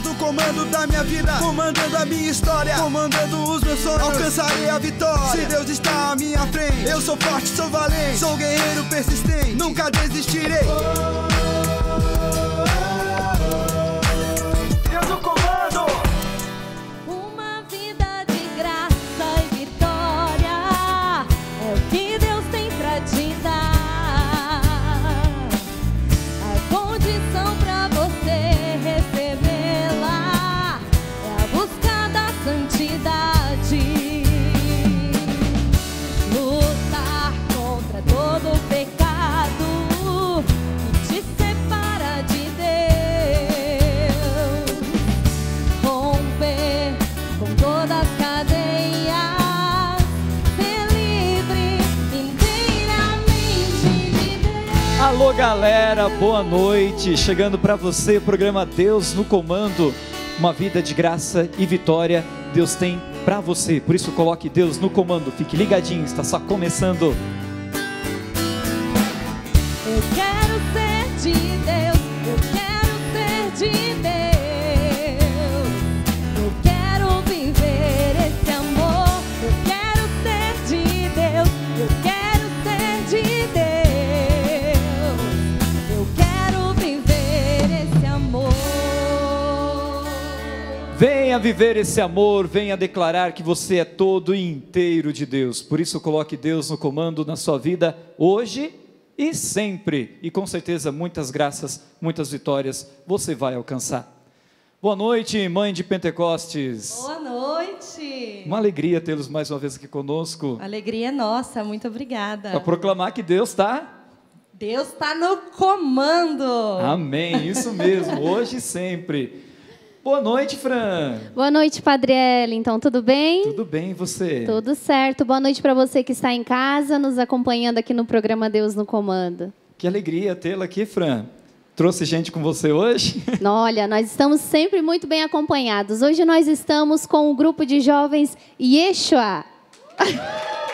Deus comando da minha vida, comandando a minha história, comandando os meus sonhos. Alcançarei a vitória. Se Deus está à minha frente, eu sou forte, sou valente, sou guerreiro persistente, nunca desistirei. Galera, boa noite. Chegando para você, o programa Deus no Comando. Uma vida de graça e vitória Deus tem para você. Por isso coloque Deus no comando. Fique ligadinho, está só começando. Eu quero Venha viver esse amor, venha declarar que você é todo inteiro de Deus. Por isso coloque Deus no comando na sua vida hoje e sempre. E com certeza muitas graças, muitas vitórias você vai alcançar. Boa noite, mãe de Pentecostes. Boa noite. Uma alegria tê-los mais uma vez aqui conosco. Alegria nossa, muito obrigada. Para proclamar que Deus está. Deus está no comando. Amém, isso mesmo, hoje e sempre. Boa noite, Fran. Boa noite, Padre Então, tudo bem? Tudo bem e você? Tudo certo. Boa noite para você que está em casa, nos acompanhando aqui no programa Deus no Comando. Que alegria tê-la aqui, Fran. Trouxe gente com você hoje? Olha, nós estamos sempre muito bem acompanhados. Hoje nós estamos com o grupo de jovens Yeshua.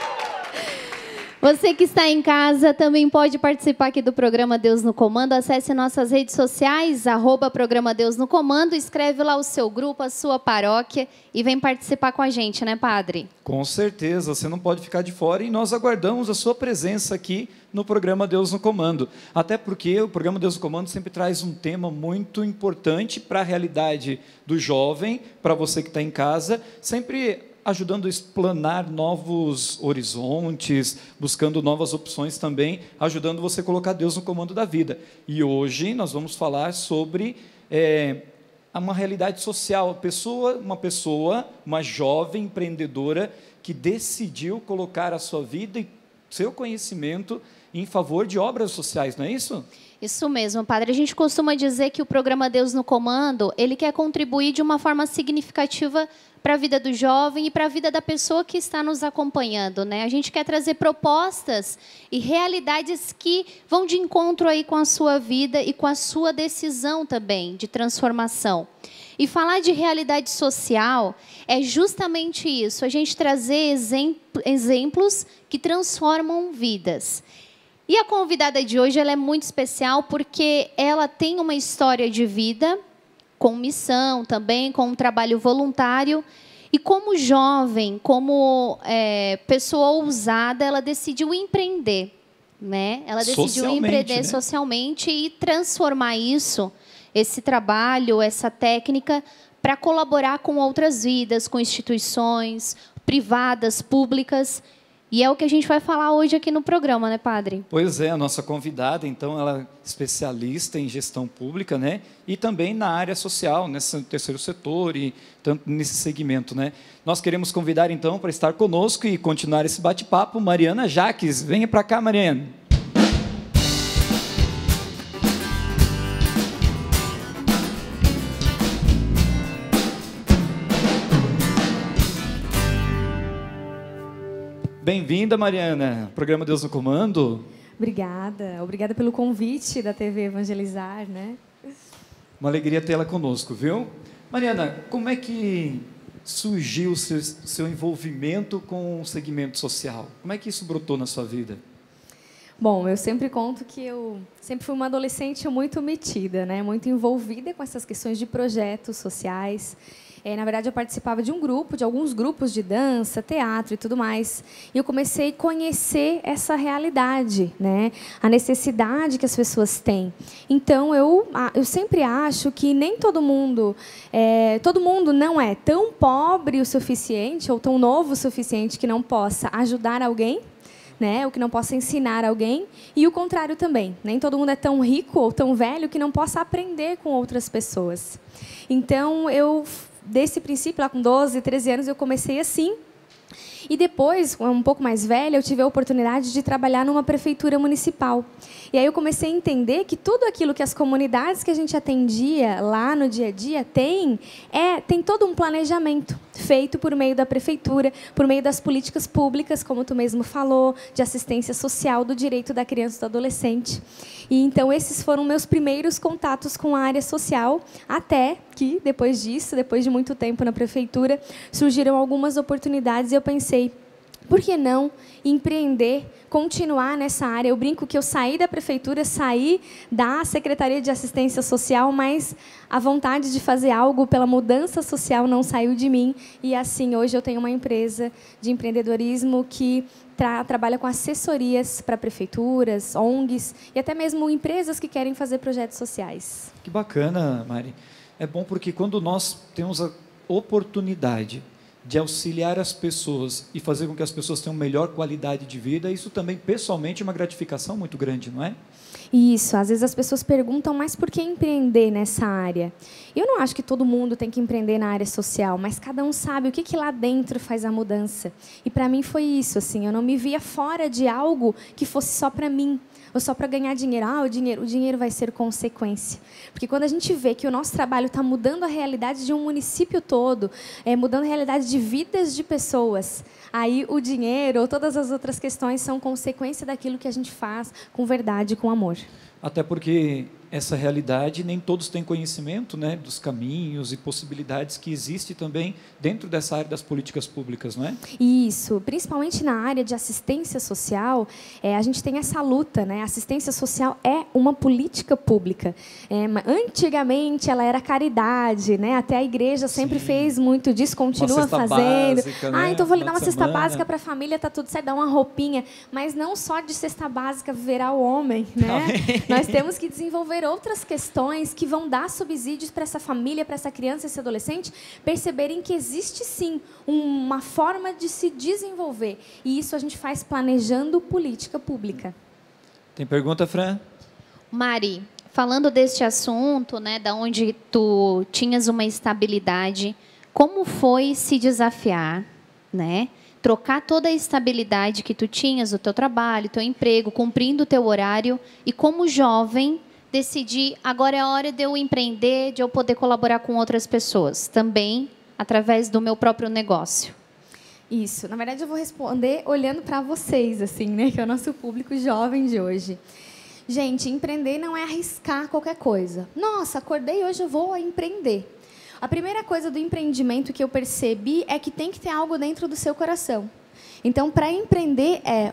Você que está em casa também pode participar aqui do programa Deus no Comando. Acesse nossas redes sociais, arroba programa Deus no Comando, escreve lá o seu grupo, a sua paróquia e vem participar com a gente, né, padre? Com certeza, você não pode ficar de fora e nós aguardamos a sua presença aqui no programa Deus no Comando. Até porque o programa Deus no Comando sempre traz um tema muito importante para a realidade do jovem, para você que está em casa, sempre ajudando a explanar novos horizontes, buscando novas opções também, ajudando você a colocar Deus no comando da vida. E hoje nós vamos falar sobre é, uma realidade social, pessoa, uma pessoa, uma jovem empreendedora que decidiu colocar a sua vida e seu conhecimento em favor de obras sociais, não é isso? Isso mesmo, padre. A gente costuma dizer que o programa Deus no Comando, ele quer contribuir de uma forma significativa para a vida do jovem e para a vida da pessoa que está nos acompanhando, né? A gente quer trazer propostas e realidades que vão de encontro aí com a sua vida e com a sua decisão também de transformação. E falar de realidade social é justamente isso, a gente trazer exemplos que transformam vidas. E a convidada de hoje ela é muito especial porque ela tem uma história de vida com missão também, com um trabalho voluntário. E como jovem, como é, pessoa ousada, ela decidiu empreender. Né? Ela decidiu empreender né? socialmente e transformar isso, esse trabalho, essa técnica, para colaborar com outras vidas, com instituições privadas, públicas. E é o que a gente vai falar hoje aqui no programa, né, padre? Pois é, a nossa convidada, então, ela é especialista em gestão pública, né? E também na área social, nesse terceiro setor e tanto nesse segmento, né? Nós queremos convidar, então, para estar conosco e continuar esse bate-papo, Mariana Jaques. Venha para cá, Mariana. Bem-vinda, Mariana. Programa Deus no Comando. Obrigada, obrigada pelo convite da TV Evangelizar, né? Uma alegria tê-la conosco, viu? Mariana, como é que surgiu o seu, seu envolvimento com o segmento social? Como é que isso brotou na sua vida? Bom, eu sempre conto que eu sempre fui uma adolescente muito metida, né? muito envolvida com essas questões de projetos sociais. É, na verdade, eu participava de um grupo, de alguns grupos de dança, teatro e tudo mais. E eu comecei a conhecer essa realidade, né? a necessidade que as pessoas têm. Então, eu, eu sempre acho que nem todo mundo, é, todo mundo não é tão pobre o suficiente ou tão novo o suficiente que não possa ajudar alguém né, o que não possa ensinar alguém, e o contrário também. Nem todo mundo é tão rico ou tão velho que não possa aprender com outras pessoas. Então, eu desse princípio, lá com 12, 13 anos, eu comecei assim. E depois, um pouco mais velha, eu tive a oportunidade de trabalhar numa prefeitura municipal. E aí eu comecei a entender que tudo aquilo que as comunidades que a gente atendia lá no dia a dia tem, é, tem todo um planejamento feito por meio da prefeitura, por meio das políticas públicas, como tu mesmo falou, de assistência social, do direito da criança e do adolescente. E então esses foram meus primeiros contatos com a área social, até que depois disso, depois de muito tempo na prefeitura, surgiram algumas oportunidades e eu pensei, por que não empreender, continuar nessa área? Eu brinco que eu saí da prefeitura, saí da Secretaria de Assistência Social, mas a vontade de fazer algo pela mudança social não saiu de mim. E assim, hoje eu tenho uma empresa de empreendedorismo que tra trabalha com assessorias para prefeituras, ONGs e até mesmo empresas que querem fazer projetos sociais. Que bacana, Mari. É bom porque quando nós temos a oportunidade de auxiliar as pessoas e fazer com que as pessoas tenham melhor qualidade de vida, isso também pessoalmente é uma gratificação muito grande, não é? Isso, às vezes as pessoas perguntam, mas por que empreender nessa área? Eu não acho que todo mundo tem que empreender na área social, mas cada um sabe o que, que lá dentro faz a mudança. E para mim foi isso, assim, eu não me via fora de algo que fosse só para mim ou só para ganhar dinheiro. Ah, o dinheiro, o dinheiro vai ser consequência. Porque quando a gente vê que o nosso trabalho está mudando a realidade de um município todo, é, mudando a realidade de vidas de pessoas, aí o dinheiro ou todas as outras questões são consequência daquilo que a gente faz com verdade, com amor. Até porque essa realidade, nem todos têm conhecimento né, dos caminhos e possibilidades que existe também dentro dessa área das políticas públicas, não é? Isso, principalmente na área de assistência social, é, a gente tem essa luta, né? Assistência social é uma política pública. É, antigamente ela era caridade, né? Até a igreja sempre Sim. fez muito disso, continua fazendo. Básica, né? Ah, então vou lhe dar uma cesta básica para a família, tá tudo certo, dar uma roupinha, mas não só de cesta básica viverá o homem, né? Nós temos que desenvolver outras questões que vão dar subsídios para essa família, para essa criança, esse adolescente, perceberem que existe sim uma forma de se desenvolver. E isso a gente faz planejando política pública. Tem pergunta, Fran? Mari, falando deste assunto, né, da onde tu tinhas uma estabilidade, como foi se desafiar, né? Trocar toda a estabilidade que tu tinhas, o teu trabalho, teu emprego, cumprindo o teu horário e como jovem decidi, agora é a hora de eu empreender, de eu poder colaborar com outras pessoas, também através do meu próprio negócio. Isso. Na verdade, eu vou responder olhando para vocês, assim, né, que é o nosso público jovem de hoje. Gente, empreender não é arriscar qualquer coisa. Nossa, acordei hoje eu vou empreender. A primeira coisa do empreendimento que eu percebi é que tem que ter algo dentro do seu coração. Então, para empreender é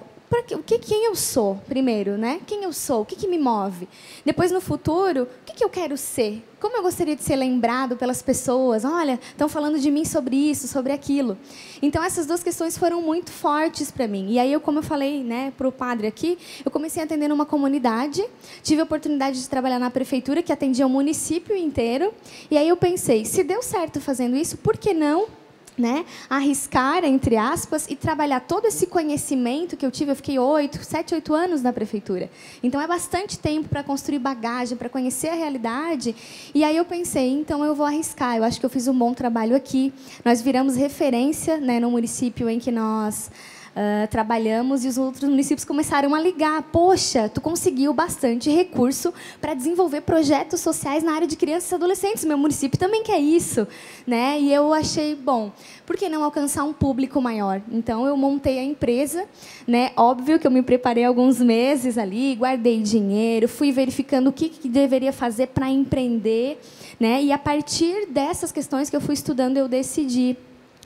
o que, quem eu sou, primeiro, né? Quem eu sou, o que, que me move. Depois, no futuro, o que, que eu quero ser? Como eu gostaria de ser lembrado pelas pessoas? Olha, estão falando de mim sobre isso, sobre aquilo. Então, essas duas questões foram muito fortes para mim. E aí, eu, como eu falei né, para o padre aqui, eu comecei a atender numa comunidade, tive a oportunidade de trabalhar na prefeitura, que atendia o município inteiro. E aí, eu pensei, se deu certo fazendo isso, por que não né, arriscar, entre aspas, e trabalhar todo esse conhecimento que eu tive. Eu fiquei oito, sete, oito anos na prefeitura. Então, é bastante tempo para construir bagagem, para conhecer a realidade. E aí eu pensei, então eu vou arriscar. Eu acho que eu fiz um bom trabalho aqui. Nós viramos referência né, no município em que nós uh, trabalhamos e os outros municípios começaram a ligar. Poxa, tu conseguiu bastante recurso para desenvolver projetos sociais na área de crianças e adolescentes. Meu município também quer isso, né? E eu achei bom. Por que não alcançar um público maior? Então eu montei a empresa, né? Óbvio que eu me preparei alguns meses ali, guardei dinheiro, fui verificando o que, que deveria fazer para empreender, né? E a partir dessas questões que eu fui estudando, eu decidi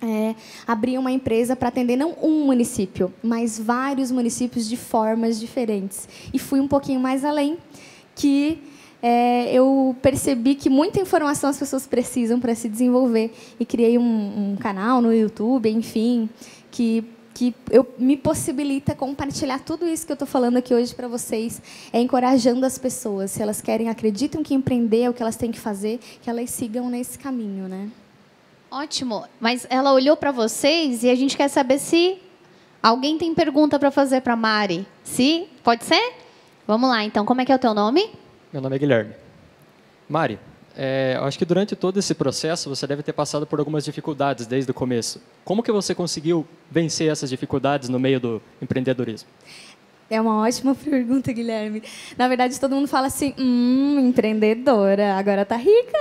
é, abrir uma empresa para atender não um município, mas vários municípios de formas diferentes. E fui um pouquinho mais além, que é, eu percebi que muita informação as pessoas precisam para se desenvolver e criei um, um canal no YouTube, enfim, que que eu, me possibilita compartilhar tudo isso que eu estou falando aqui hoje para vocês, é encorajando as pessoas, se elas querem, acreditam que empreender é o que elas têm que fazer, que elas sigam nesse caminho, né? Ótimo, mas ela olhou para vocês e a gente quer saber se alguém tem pergunta para fazer para Mari. Se pode ser? Vamos lá. Então, como é que é o teu nome? Meu nome é Guilherme. Mari, é, acho que durante todo esse processo você deve ter passado por algumas dificuldades desde o começo. Como que você conseguiu vencer essas dificuldades no meio do empreendedorismo? É uma ótima pergunta, Guilherme. Na verdade, todo mundo fala assim: hum, empreendedora, agora tá rica.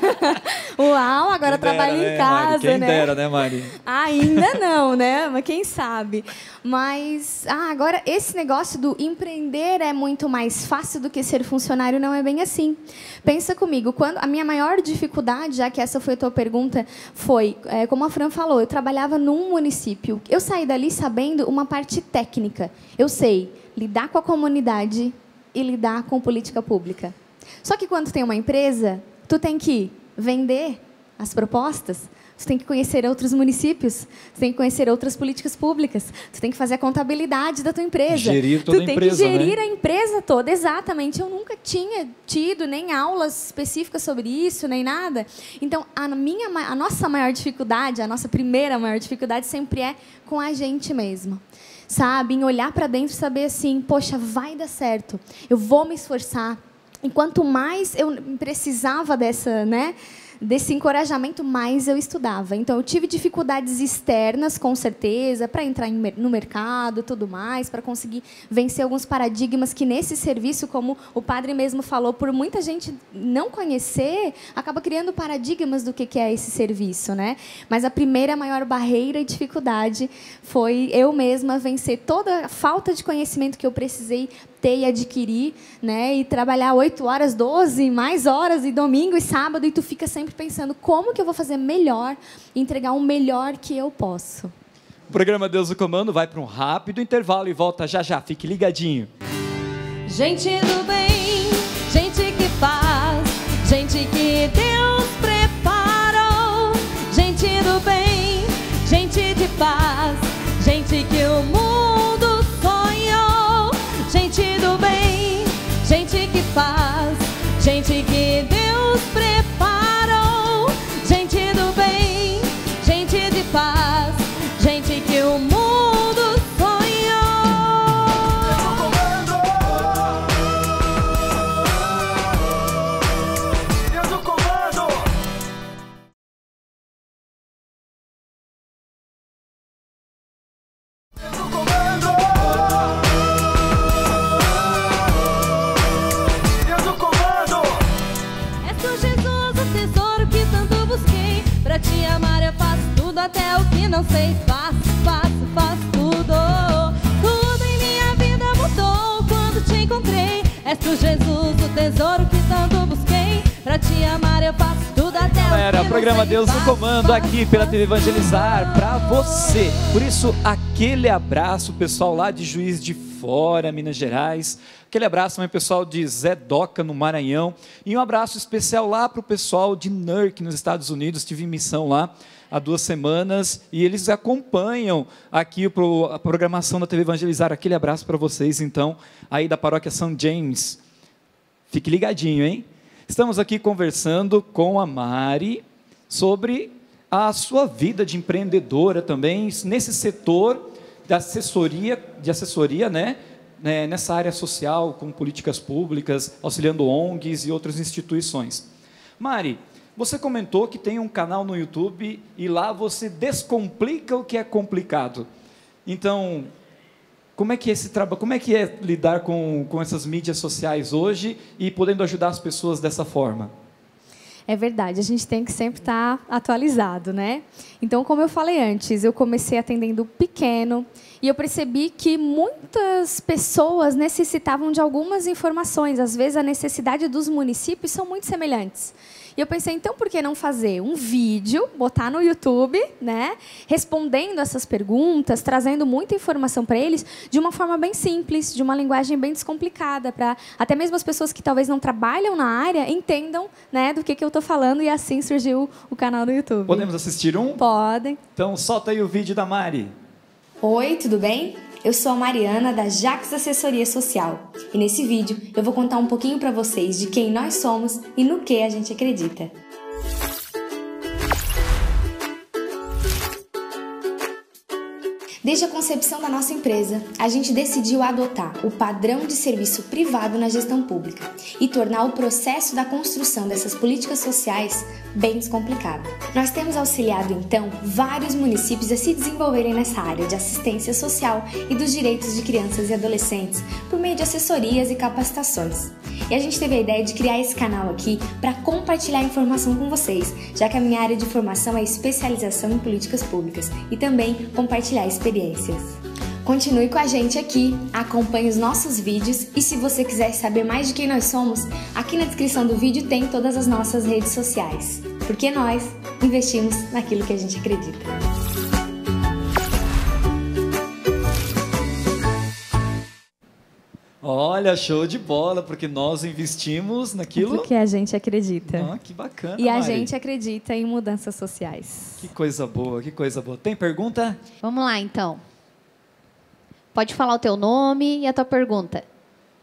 Uau, agora quem trabalha dera, em né, casa, Mari? Quem né? dera, né, Mari? Ainda não, né? Mas quem sabe. Mas ah, agora esse negócio do empreender é muito mais fácil do que ser funcionário não é bem assim. Pensa comigo, quando a minha maior dificuldade, já que essa foi a tua pergunta, foi, é, como a Fran falou, eu trabalhava num município. Eu saí dali sabendo uma parte técnica. Eu sei lidar com a comunidade e lidar com política pública. Só que quando tem uma empresa, tu tem que vender as propostas, você tem que conhecer outros municípios, você tem que conhecer outras políticas públicas, você tem que fazer a contabilidade da tua empresa. Gerir toda tu tem empresa, que gerir né? a empresa toda, exatamente. Eu nunca tinha tido nem aulas específicas sobre isso, nem nada. Então, a minha a nossa maior dificuldade, a nossa primeira maior dificuldade sempre é com a gente mesmo sabe? Em olhar para dentro e saber assim, poxa, vai dar certo. Eu vou me esforçar. E quanto mais eu precisava dessa, né, desse encorajamento, mais eu estudava. Então, eu tive dificuldades externas, com certeza, para entrar no mercado, tudo mais, para conseguir vencer alguns paradigmas que nesse serviço, como o padre mesmo falou, por muita gente não conhecer, acaba criando paradigmas do que é esse serviço, né? Mas a primeira maior barreira e dificuldade foi eu mesma vencer toda a falta de conhecimento que eu precisei ter e adquirir, né? E trabalhar 8 horas, 12, mais horas, e domingo e sábado, e tu fica sempre pensando como que eu vou fazer melhor, entregar o melhor que eu posso. O programa Deus do Comando vai para um rápido intervalo e volta já já. Fique ligadinho. Gente do bem, gente que faz, gente que Deus preparou. Gente do bem, gente de paz, gente que o mundo faz, gente que Deus preparou. Tu, Jesus, o tesouro que tanto busquei. Pra te amar eu faço tudo, até Galera, o programa. Deus no Comando aqui pela TV Evangelizar para você. Por isso, aquele abraço, pessoal lá de Juiz de Fora, Minas Gerais. Aquele abraço também, pessoal de Zé Doca, no Maranhão. E um abraço especial lá para o pessoal de Newark, nos Estados Unidos. Tive missão lá há duas semanas e eles acompanham aqui a programação da TV Evangelizar. Aquele abraço para vocês, então, aí da paróquia São James. Fique ligadinho, hein? Estamos aqui conversando com a Mari sobre a sua vida de empreendedora também nesse setor da assessoria, de assessoria, né? né, Nessa área social, com políticas públicas, auxiliando ONGs e outras instituições. Mari, você comentou que tem um canal no YouTube e lá você descomplica o que é complicado. Então, como é que é esse trabalho, como é que é lidar com, com essas mídias sociais hoje e podendo ajudar as pessoas dessa forma? É verdade, a gente tem que sempre estar atualizado, né? Então, como eu falei antes, eu comecei atendendo pequeno e eu percebi que muitas pessoas necessitavam de algumas informações. Às vezes, a necessidade dos municípios são muito semelhantes. E eu pensei, então por que não fazer um vídeo, botar no YouTube, né, respondendo essas perguntas, trazendo muita informação para eles de uma forma bem simples, de uma linguagem bem descomplicada, para até mesmo as pessoas que talvez não trabalham na área entendam, né, do que, que eu estou falando e assim surgiu o canal do YouTube. Podemos assistir um? Podem. Então solta aí o vídeo da Mari. Oi, tudo bem? Eu sou a Mariana da Jax Assessoria Social e nesse vídeo eu vou contar um pouquinho para vocês de quem nós somos e no que a gente acredita. Desde a concepção da nossa empresa, a gente decidiu adotar o padrão de serviço privado na gestão pública e tornar o processo da construção dessas políticas sociais bem descomplicado. Nós temos auxiliado então vários municípios a se desenvolverem nessa área de assistência social e dos direitos de crianças e adolescentes por meio de assessorias e capacitações. E a gente teve a ideia de criar esse canal aqui para compartilhar informação com vocês, já que a minha área de formação é especialização em políticas públicas e também compartilhar experiências. Continue com a gente aqui, acompanhe os nossos vídeos e se você quiser saber mais de quem nós somos, aqui na descrição do vídeo tem todas as nossas redes sociais. Porque nós investimos naquilo que a gente acredita. Olha, show de bola, porque nós investimos naquilo. Porque a gente acredita. Ah, que bacana. E a Mari. gente acredita em mudanças sociais. Que coisa boa, que coisa boa. Tem pergunta? Vamos lá, então. Pode falar o teu nome e a tua pergunta.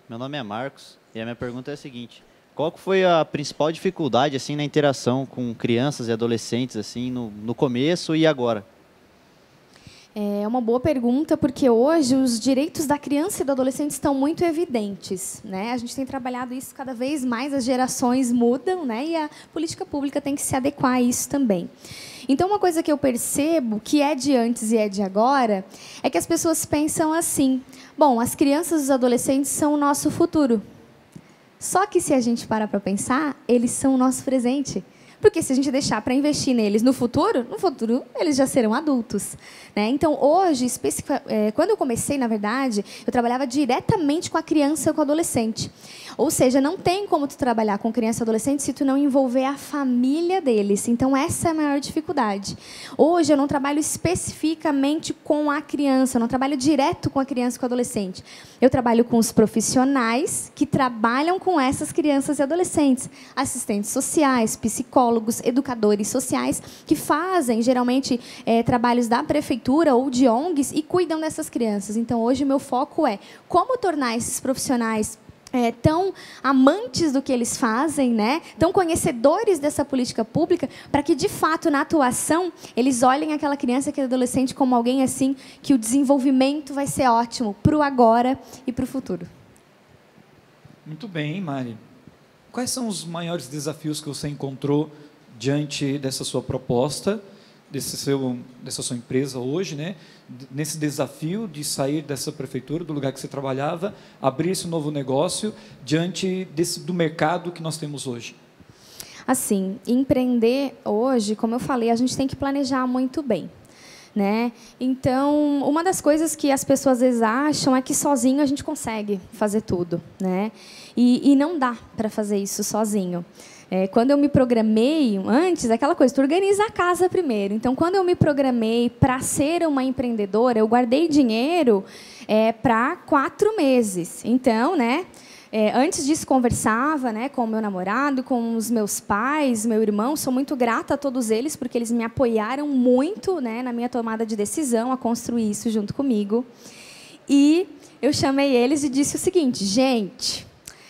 Meu nome é Marcos e a minha pergunta é a seguinte: qual que foi a principal dificuldade assim na interação com crianças e adolescentes assim no, no começo e agora? É uma boa pergunta, porque hoje os direitos da criança e do adolescente estão muito evidentes. Né? A gente tem trabalhado isso cada vez mais, as gerações mudam né? e a política pública tem que se adequar a isso também. Então, uma coisa que eu percebo, que é de antes e é de agora, é que as pessoas pensam assim: bom, as crianças e os adolescentes são o nosso futuro. Só que se a gente parar para pensar, eles são o nosso presente. Porque se a gente deixar para investir neles no futuro, no futuro eles já serão adultos. Né? Então, hoje, é, quando eu comecei, na verdade, eu trabalhava diretamente com a criança e com o adolescente. Ou seja, não tem como tu trabalhar com criança e adolescente se tu não envolver a família deles. Então, essa é a maior dificuldade. Hoje, eu não trabalho especificamente com a criança, eu não trabalho direto com a criança e com o adolescente. Eu trabalho com os profissionais que trabalham com essas crianças e adolescentes, assistentes sociais, psicólogos, educadores sociais, que fazem, geralmente, é, trabalhos da prefeitura ou de ONGs e cuidam dessas crianças. Então, hoje, meu foco é como tornar esses profissionais é, tão amantes do que eles fazem, né? tão conhecedores dessa política pública, para que, de fato, na atuação, eles olhem aquela criança, aquele adolescente como alguém assim, que o desenvolvimento vai ser ótimo para o agora e para o futuro. Muito bem, Mari. Quais são os maiores desafios que você encontrou diante dessa sua proposta, desse seu, dessa sua empresa hoje, né? nesse desafio de sair dessa prefeitura, do lugar que você trabalhava, abrir esse novo negócio diante desse, do mercado que nós temos hoje? Assim, empreender hoje, como eu falei, a gente tem que planejar muito bem. Né? Então, uma das coisas que as pessoas às vezes acham é que sozinho a gente consegue fazer tudo, né? E, e não dá para fazer isso sozinho. É, quando eu me programei antes, aquela coisa, tu organiza a casa primeiro. Então, quando eu me programei para ser uma empreendedora, eu guardei dinheiro é, para quatro meses. Então, né? É, antes disso, conversava né, com o meu namorado, com os meus pais, meu irmão. Sou muito grata a todos eles, porque eles me apoiaram muito né, na minha tomada de decisão, a construir isso junto comigo. E eu chamei eles e disse o seguinte: gente,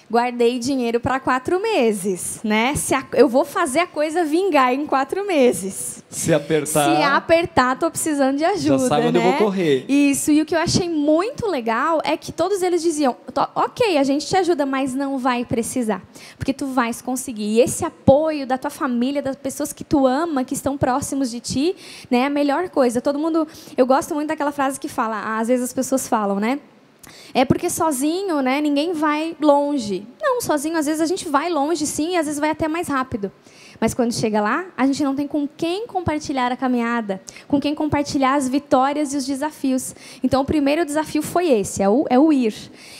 guardei dinheiro para quatro meses, né? Se a, eu vou fazer a coisa vingar em quatro meses. Se apertar. Se apertar, tô precisando de ajuda. Já sabe onde né? eu vou correr. Isso. E o que eu achei muito legal é que todos eles diziam: ok, a gente te ajuda, mas não vai precisar. Porque tu vais conseguir. E esse apoio da tua família, das pessoas que tu ama, que estão próximos de ti, né, é a melhor coisa. Todo mundo. Eu gosto muito daquela frase que fala, às vezes as pessoas falam, né? É porque sozinho, né, ninguém vai longe. não, sozinho às vezes a gente vai longe sim, e às vezes vai até mais rápido. Mas quando chega lá, a gente não tem com quem compartilhar a caminhada, com quem compartilhar as vitórias e os desafios. Então, o primeiro desafio foi esse, é o, é o ir.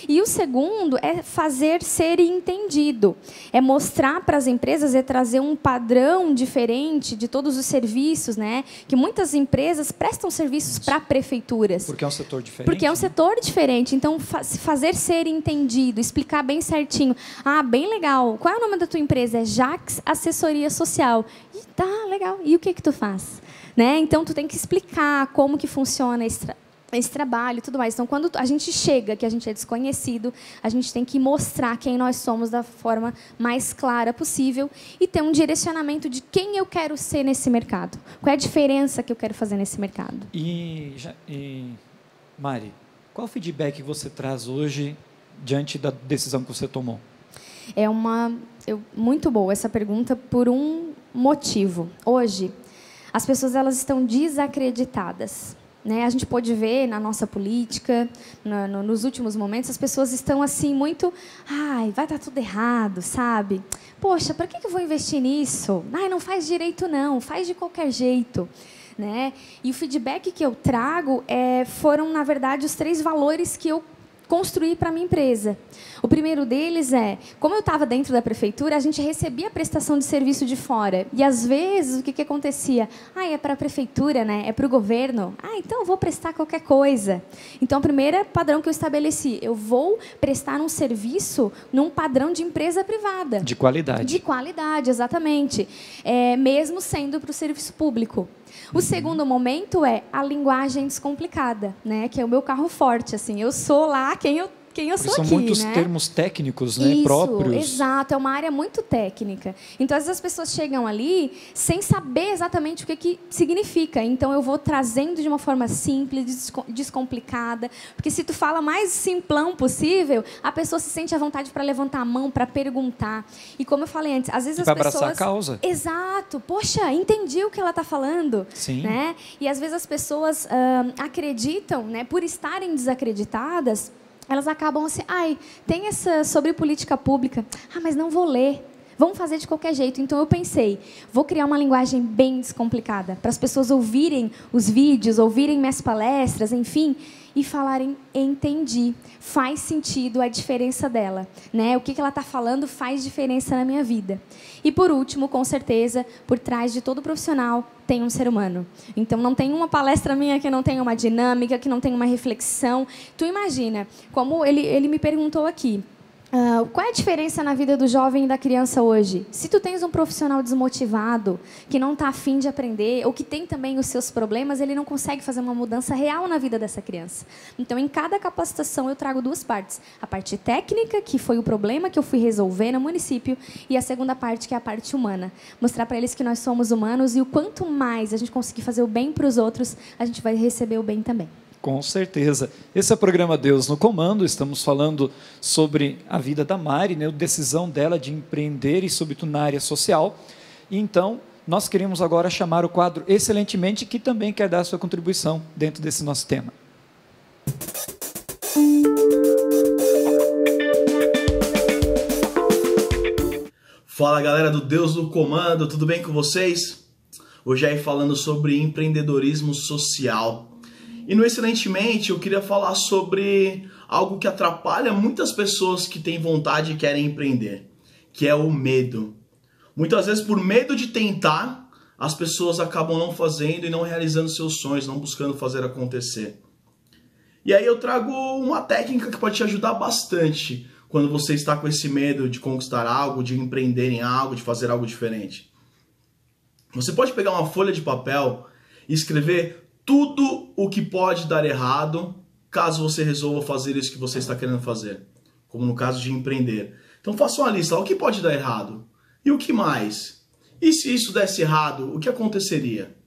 E o segundo é fazer ser entendido, é mostrar para as empresas, é trazer um padrão diferente de todos os serviços, né? Que muitas empresas prestam serviços para prefeituras. Porque é um setor diferente. Porque é um né? setor diferente. Então, fa fazer ser entendido, explicar bem certinho. Ah, bem legal. Qual é o nome da tua empresa? É Jax Assessoria Social. E tá, legal. E o que que tu faz? Né? Então, tu tem que explicar como que funciona esse, tra esse trabalho e tudo mais. Então, quando a gente chega, que a gente é desconhecido, a gente tem que mostrar quem nós somos da forma mais clara possível e ter um direcionamento de quem eu quero ser nesse mercado. Qual é a diferença que eu quero fazer nesse mercado? E, e, Mari, qual o feedback que você traz hoje diante da decisão que você tomou? É uma eu, muito boa essa pergunta por um motivo. Hoje, as pessoas elas estão desacreditadas. Né? A gente pode ver na nossa política, na- no- nos últimos momentos, as pessoas estão assim muito, ai, vai dar tudo errado, sabe? Poxa, para que que eu vou investir nisso? Ai, não faz direito não, faz de qualquer jeito. Né? E o feedback que eu trago é, foram, na verdade, os três valores que eu construir para a minha empresa. O primeiro deles é, como eu estava dentro da prefeitura, a gente recebia prestação de serviço de fora. E às vezes o que, que acontecia? Ah, é para a prefeitura, né? É para o governo. Ah, então eu vou prestar qualquer coisa. Então, o primeiro padrão que eu estabeleci, eu vou prestar um serviço num padrão de empresa privada. De qualidade. De qualidade, exatamente. É, mesmo sendo para o serviço público. O segundo momento é a linguagem descomplicada, né? Que é o meu carro forte, assim. Eu sou lá quem eu quem eu sou São aqui, muitos né? termos técnicos, né, Isso, próprios. exato. É uma área muito técnica. Então, às vezes as pessoas chegam ali sem saber exatamente o que, que significa. Então, eu vou trazendo de uma forma simples, desco- descomplicada. Porque se tu fala mais simplão possível, a pessoa se sente à vontade para levantar a mão, para perguntar. E como eu falei antes, às vezes E as pessoas... abraçar a causa. Exato. Poxa, entendi o que ela está falando. Sim. Né? E às vezes as pessoas acreditam, né, por estarem desacreditadas, elas acabam assim, ai, tem essa sobre política pública, ah, mas não vou ler. Vamos fazer de qualquer jeito. Então eu pensei, vou criar uma linguagem bem descomplicada para as pessoas ouvirem os vídeos, ouvirem minhas palestras, enfim, e falarem entendi, faz sentido a diferença dela, né? O que que ela está falando faz diferença na minha vida. E por último, com certeza, por trás de todo profissional tem um ser humano. Então não tem uma palestra minha que não tenha uma dinâmica, que não tenha uma reflexão. Tu imagina, como ele ele me perguntou aqui, ah, qual é a diferença na vida do jovem e da criança hoje? Se tu tens um profissional desmotivado, que não está afim de aprender, ou que tem também os seus problemas, ele não consegue fazer uma mudança real na vida dessa criança. Então, em cada capacitação, eu trago duas partes. A parte técnica, que foi o problema que eu fui resolver no município, e a segunda parte, que é a parte humana. Mostrar para eles que nós somos humanos e o quanto mais a gente conseguir fazer o bem para os outros, a gente vai receber o bem também. Com certeza. Esse é o programa Deus no Comando. Estamos falando sobre a vida da Mari, né, a decisão dela de empreender e, sobretudo, na área social. E então, nós queremos agora chamar o quadro Excelentemente, que também quer dar sua contribuição dentro desse nosso tema. Fala galera do Deus no Comando, tudo bem com vocês? Hoje aí falando sobre empreendedorismo social. E no Excelentemente eu queria falar sobre algo que atrapalha muitas pessoas que têm vontade e querem empreender, que é o medo. Muitas vezes por medo de tentar, as pessoas acabam não fazendo e não realizando seus sonhos, não buscando fazer acontecer. E aí eu trago uma técnica que pode te ajudar bastante quando você está com esse medo de conquistar algo, de empreender em algo, de fazer algo diferente. Você pode pegar uma folha de papel e escrever tudo o que pode dar errado caso você resolva fazer isso que você está querendo fazer, como no caso de empreender. Então faça uma lista, o que pode dar errado? E o que mais? E se isso desse errado, o que aconteceria?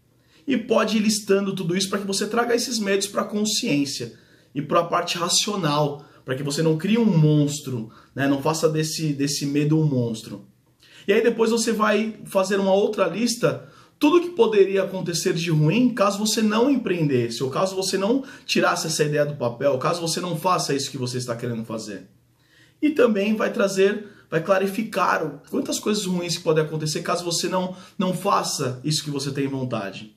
E pode ir listando tudo isso para que você traga esses medos para a consciência e para a parte racional, para que você não crie um monstro, né? não faça desse, desse medo um monstro. E aí depois você vai fazer uma outra lista, tudo que poderia acontecer de ruim caso você não empreendesse, ou caso você não tirasse essa ideia do papel, caso você não faça isso que você está querendo fazer. e também vai trazer, vai clarificar quantas coisas ruins que podem acontecer caso você não, não faça isso que você tem vontade.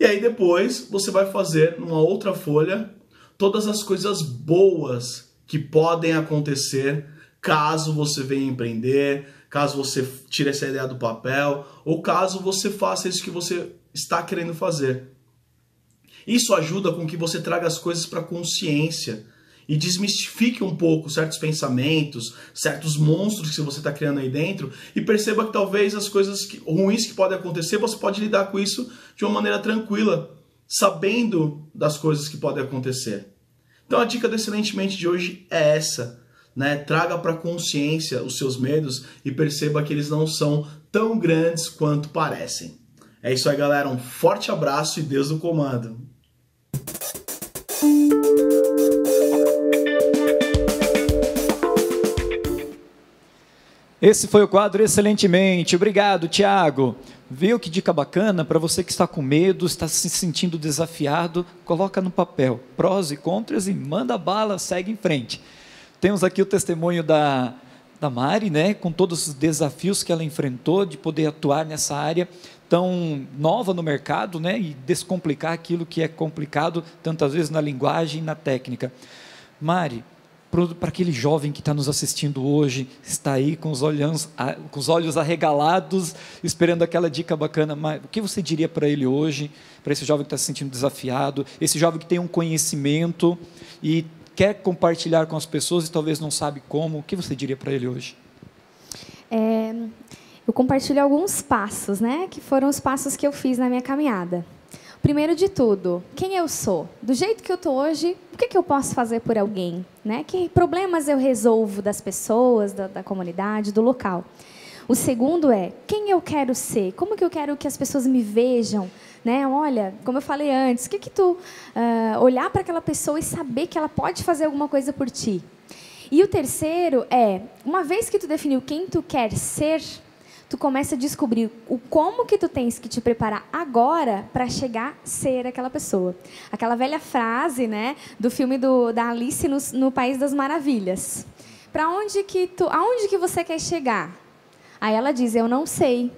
E aí depois você vai fazer numa outra folha todas as coisas boas que podem acontecer caso você venha empreender, caso você tire essa ideia do papel ou caso você faça isso que você está querendo fazer. Isso ajuda com que você traga as coisas para consciência e desmistifique um pouco certos pensamentos, certos monstros que você está criando aí dentro e perceba que talvez as coisas que- ruins que podem acontecer, você pode lidar com isso de uma maneira tranquila, sabendo das coisas que podem acontecer. Então a dica do Excelentemente de hoje é essa. Né? Traga para consciência os seus medos e perceba que eles não são tão grandes quanto parecem. É isso aí, galera. Um forte abraço e Deus no comando. Esse foi o quadro excelentemente. Obrigado, Tiago. Viu que dica bacana para você que está com medo, está se sentindo desafiado, coloca no papel prós e contras e manda bala, segue em frente. Temos aqui o testemunho da da Mari, né, com todos os desafios que ela enfrentou de poder atuar nessa área tão nova no mercado, né, e descomplicar aquilo que é complicado tantas vezes na linguagem na técnica. Mari, para aquele jovem que está nos assistindo hoje, está aí com os, olhos, com os olhos arregalados, esperando aquela dica bacana, mas o que você diria para ele hoje, para esse jovem que está se sentindo desafiado, esse jovem que tem um conhecimento e quer compartilhar com as pessoas e talvez não sabe como, o que você diria para ele hoje? É, eu compartilho alguns passos, né, que foram os passos que eu fiz na minha caminhada. Primeiro de tudo, quem eu sou? Do jeito que eu estou hoje, o que, que eu posso fazer por alguém? Né? Que problemas eu resolvo das pessoas, da, da comunidade, do local? O segundo é, quem eu quero ser? Como que eu quero que as pessoas me vejam? Né? Olha, como eu falei antes, o que, que tu uh, olhar para aquela pessoa e saber que ela pode fazer alguma coisa por ti? E o terceiro é, uma vez que tu definiu quem tu quer ser, tu começa a descobrir o como que tu tens que te preparar agora para chegar a ser aquela pessoa. Aquela velha frase, né, do filme do, da Alice no, no País das Maravilhas. Para onde que tu, aonde que você quer chegar? Aí ela diz: "Eu não sei".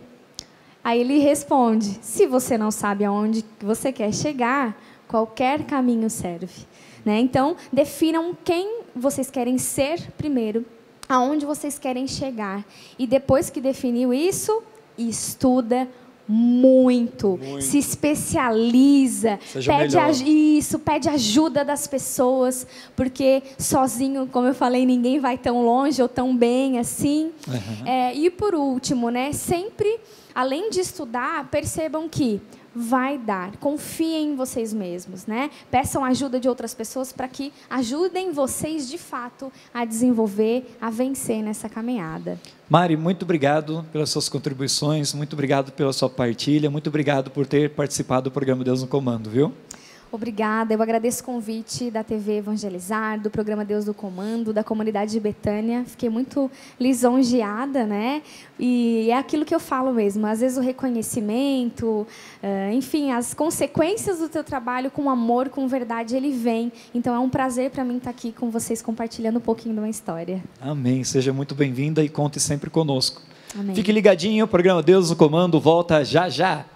Aí ele responde: "Se você não sabe aonde você quer chegar, qualquer caminho serve". Né? Então, definam quem vocês querem ser primeiro aonde vocês querem chegar. E depois que definiu isso, estuda muito, muito. se especializa, Seja pede melhor. isso, pede ajuda das pessoas, porque sozinho, como eu falei, ninguém vai tão longe ou tão bem assim. Uhum. É, e por último, né, sempre, além de estudar, percebam que vai dar. Confiem em vocês mesmos, né? Peçam ajuda de outras pessoas para que ajudem vocês de fato a desenvolver, a vencer nessa caminhada. Mari, muito obrigado pelas suas contribuições, muito obrigado pela sua partilha, muito obrigado por ter participado do programa Deus no Comando, viu? Obrigada, eu agradeço o convite da TV Evangelizar, do programa Deus do Comando, da comunidade de Betânia. Fiquei muito lisonjeada, né? E é aquilo que eu falo mesmo. Às vezes o reconhecimento, uh, enfim, as consequências do teu trabalho com amor, com verdade, ele vem. Então é um prazer para mim estar aqui com vocês compartilhando um pouquinho de uma história. Amém. Seja muito bem-vinda e conte sempre conosco. Amém. Fique ligadinho, o programa Deus no Comando volta já já.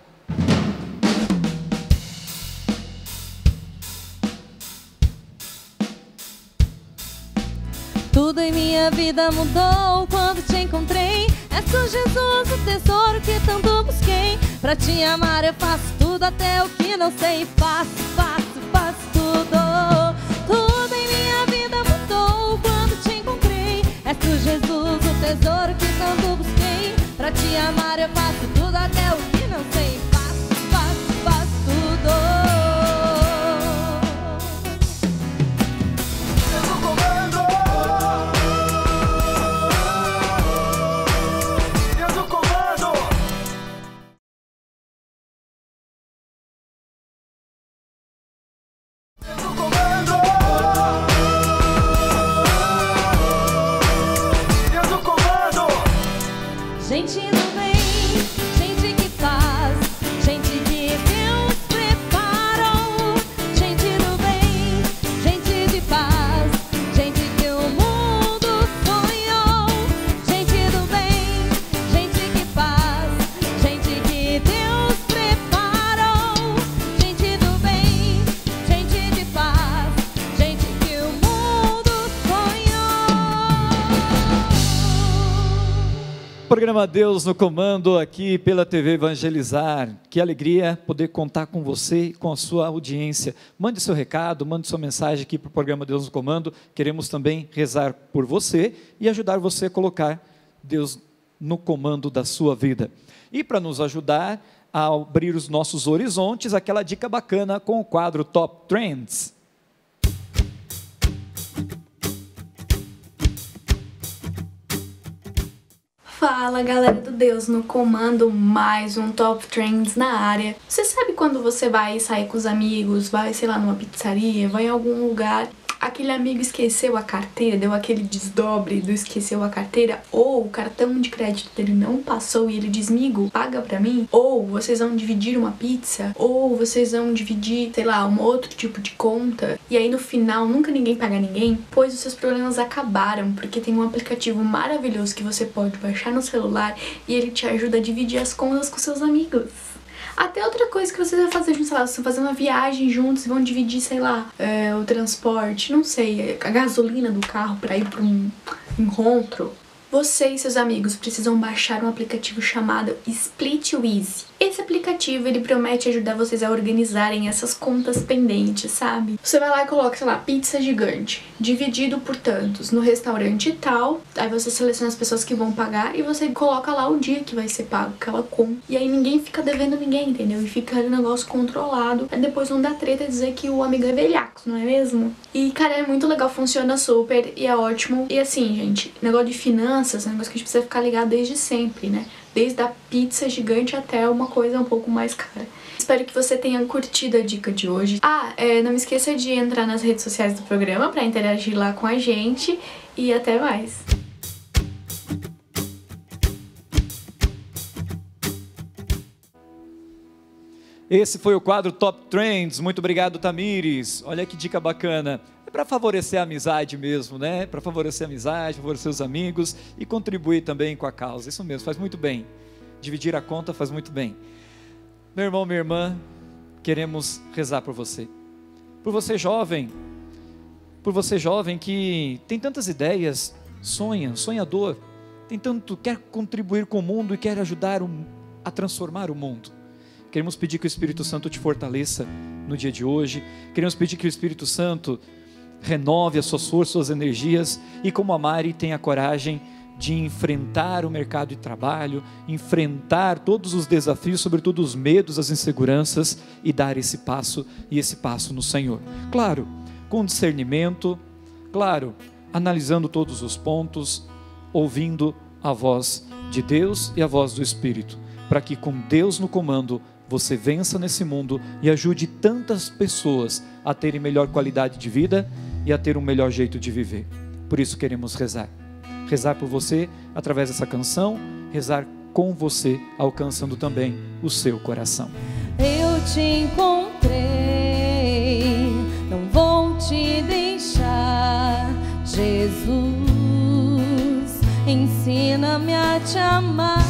Minha vida mudou quando te encontrei. És tu, Jesus, o tesouro que tanto busquei. Pra te amar eu faço tudo, até o que não sei. Faço, faço, faço tudo. Tudo em minha vida mudou quando te encontrei. És tu, Jesus, o tesouro que tanto busquei. Pra te amar eu faço tudo, Gente, não vem Programa Deus no Comando aqui pela TV Evangelizar. Que alegria poder contar com você e com a sua audiência. Mande seu recado, mande sua mensagem aqui para o programa Deus no Comando. Queremos também rezar por você e ajudar você a colocar Deus no comando da sua vida. E para nos ajudar a abrir os nossos horizontes, aquela dica bacana com o quadro Top Trends. Fala galera do Deus no comando, mais um Top Trends na área. Você sabe quando você vai sair com os amigos, vai, sei lá, numa pizzaria, vai em algum lugar aquele amigo esqueceu a carteira, deu aquele desdobre do esqueceu a carteira, ou o cartão de crédito dele não passou e ele diz, migo, paga pra mim, ou vocês vão dividir uma pizza, ou vocês vão dividir, sei lá, um outro tipo de conta, e aí no final nunca ninguém paga ninguém, pois os seus problemas acabaram, porque tem um aplicativo maravilhoso que você pode baixar no celular e ele te ajuda a dividir as contas com seus amigos. Até outra coisa que vocês vão fazer sei lá, vocês vão fazer uma viagem juntos e vão dividir, sei lá, é, o transporte, não sei, a gasolina do carro para ir para um encontro. Você e seus amigos precisam baixar um aplicativo chamado Splitwiz. Esse aplicativo, ele promete ajudar vocês a organizarem essas contas pendentes, sabe? Você vai lá e coloca, sei lá, pizza gigante, dividido por tantos, no restaurante tal, aí você seleciona as pessoas que vão pagar e você coloca lá o dia que vai ser pago, aquela conta. E aí ninguém fica devendo ninguém, entendeu? E fica um negócio controlado. Aí depois não dá treta dizer que o amigo é velhaco, não é mesmo? E, cara, é muito legal, funciona super e é ótimo. E assim, gente, negócio de finanças é um negócio que a gente precisa ficar ligado desde sempre, né? Desde a pizza gigante até uma coisa um pouco mais cara. Espero que você tenha curtido a dica de hoje. Ah, é, não esqueça de entrar nas redes sociais do programa para interagir lá com a gente e até mais. Esse foi o quadro Top Trends. Muito obrigado, Tamires. Olha que dica bacana para favorecer a amizade mesmo, né? Para favorecer a amizade, favorecer os amigos e contribuir também com a causa. Isso mesmo, faz muito bem. Dividir a conta faz muito bem. Meu irmão, minha irmã, queremos rezar por você. Por você jovem, por você jovem que tem tantas ideias, sonha, sonhador, tem tanto quer contribuir com o mundo e quer ajudar a transformar o mundo. Queremos pedir que o Espírito Santo te fortaleça no dia de hoje. Queremos pedir que o Espírito Santo renove as suas forças, suas energias e como a Mari tem a coragem de enfrentar o mercado de trabalho, enfrentar todos os desafios, sobretudo os medos, as inseguranças e dar esse passo e esse passo no Senhor. Claro, com discernimento, claro, analisando todos os pontos, ouvindo a voz de Deus e a voz do Espírito, para que com Deus no comando você vença nesse mundo e ajude tantas pessoas a terem melhor qualidade de vida e a ter um melhor jeito de viver. Por isso queremos rezar. Rezar por você através dessa canção, rezar com você, alcançando também o seu coração. Eu te encontrei, não vou te deixar, Jesus. Ensina-me a te amar.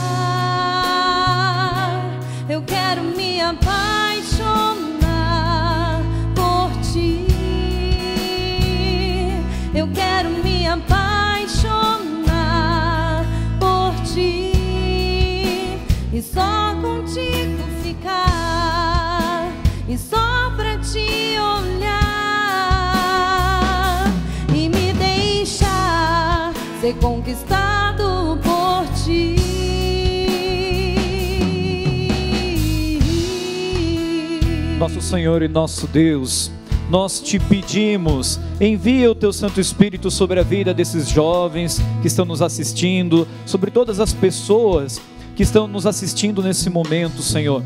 E só contigo ficar e só pra te olhar e me deixar ser conquistado por ti. Nosso Senhor e nosso Deus, nós te pedimos, envia o teu Santo Espírito sobre a vida desses jovens que estão nos assistindo, sobre todas as pessoas que estão nos assistindo nesse momento, Senhor.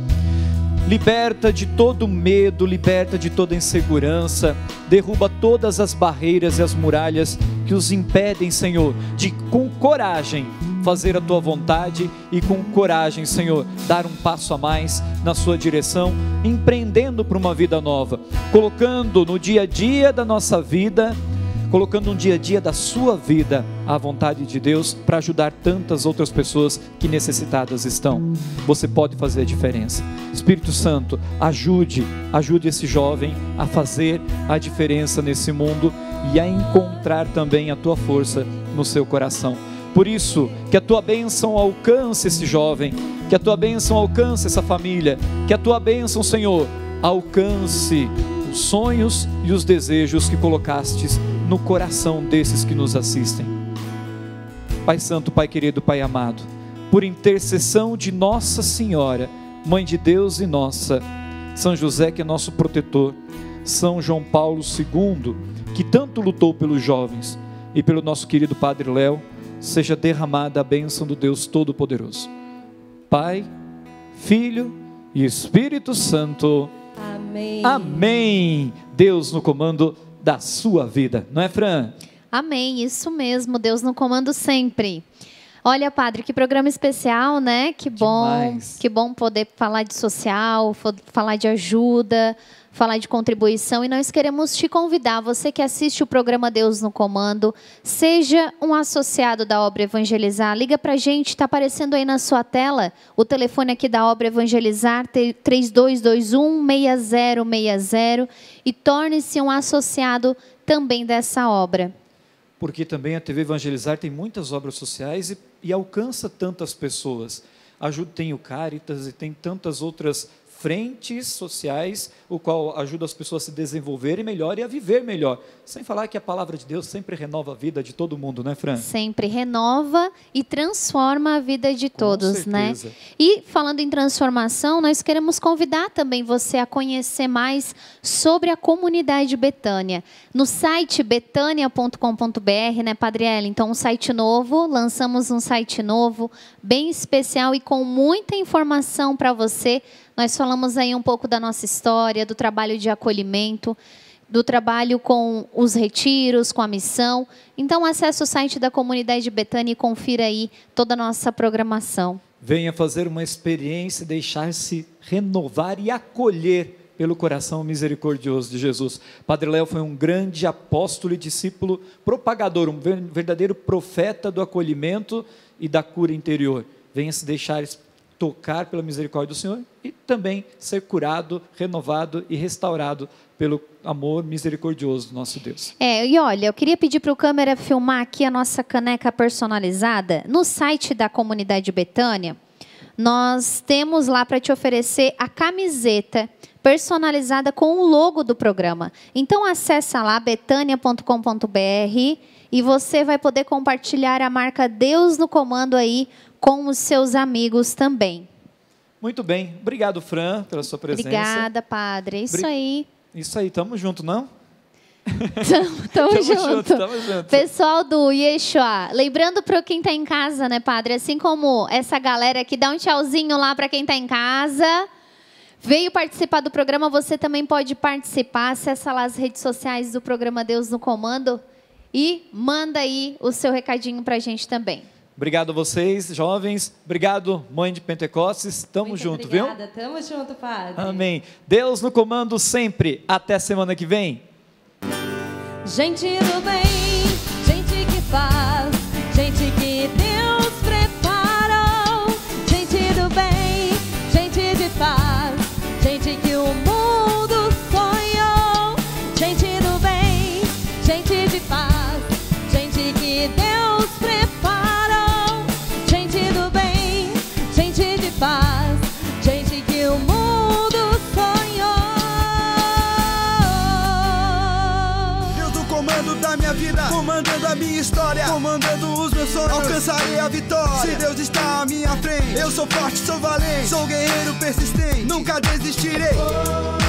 Liberta de todo medo, liberta de toda insegurança, derruba todas as barreiras e as muralhas que os impedem, Senhor, de com coragem fazer a tua vontade e com coragem, Senhor, dar um passo a mais na sua direção, empreendendo para uma vida nova, colocando no dia a dia da nossa vida, colocando no dia a dia da sua vida a vontade de Deus para ajudar tantas outras pessoas que necessitadas estão. Você pode fazer a diferença. Espírito Santo, ajude, ajude esse jovem a fazer a diferença nesse mundo e a encontrar também a tua força no seu coração Por isso, que a tua bênção alcance esse jovem, que a tua bênção alcance essa família, que a tua bênção, Senhor, alcance os sonhos e os desejos que colocastes no coração desses que nos assistem. Pai Santo, Pai querido, Pai amado, por intercessão de Nossa Senhora, Mãe de Deus e nossa, São José, que é nosso protetor, São João Paulo II, que tanto lutou pelos jovens, e pelo nosso querido Padre Léo, seja derramada a bênção do Deus Todo-Poderoso. Pai, Filho e Espírito Santo. Amém. Amém. Deus no comando da sua vida, não é, Fran? Amém, isso mesmo, Deus no comando sempre. Olha, padre, que programa especial, né? Que bom, Demais. que bom poder falar de social, falar de ajuda, falar de contribuição. E nós queremos te convidar, você que assiste o programa Deus no Comando, seja um associado da obra Evangelizar. Liga pra gente, está aparecendo aí na sua tela o telefone aqui da obra Evangelizar, te- 3221-6060, e torne-se um associado também dessa obra. Porque também a TV Evangelizar tem muitas obras sociais e, e alcança tantas pessoas. Ajuda, tem o Caritas e tem tantas outras frentes sociais, o qual ajuda as pessoas a se desenvolverem melhor e a viver melhor. Sem falar que a palavra de Deus sempre renova a vida de todo mundo, né, Fran? sempre renova e transforma a vida de todos, né? E falando em transformação, nós queremos convidar também você a conhecer mais sobre a comunidade Betânia. No site betânia.com.br, né, Padre Então, um site novo, lançamos um site novo, bem especial e com muita informação para você. Nós falamos aí um pouco da nossa história, do trabalho de acolhimento do trabalho com os retiros, com a missão. Então, acesse o site da comunidade de Betânia e confira aí toda a nossa programação. Venha fazer uma experiência deixar-se renovar e acolher pelo coração misericordioso de Jesus. Padre Léo foi um grande apóstolo e discípulo propagador, um ver- verdadeiro profeta do acolhimento e da cura interior. Venha se deixar tocar pela misericórdia do Senhor e também ser curado, renovado e restaurado pelo amor misericordioso do nosso Deus. É, e olha, eu queria pedir para o câmera filmar aqui a nossa caneca personalizada. No site da comunidade Betânia, nós temos lá para te oferecer a camiseta personalizada com o logo do programa. Então acessa lá betânia.com.br e você vai poder compartilhar a marca Deus no comando aí com os seus amigos também. Muito bem, obrigado Fran pela sua presença. Obrigada, padre. É isso Bri- aí. Isso aí, tamo junto, não? Tamo, tamo Tamo junto. junto, tamo junto. Pessoal do Yeshua, lembrando para quem tá em casa, né, padre? Assim como essa galera aqui, dá um tchauzinho lá para quem tá em casa. Veio participar do programa, você também pode participar. Acessa lá as redes sociais do programa Deus no Comando e manda aí o seu recadinho pra gente também. Obrigado a vocês, jovens. Obrigado, mãe de Pentecostes. Tamo junto, viu? Obrigada, tamo junto, padre. Amém. Deus no comando sempre. Até semana que vem. Gente do bem, gente que faz, gente que alcançarei a vitória. Se Deus está à minha frente, eu sou forte, sou valente, sou guerreiro persistente, nunca desistirei.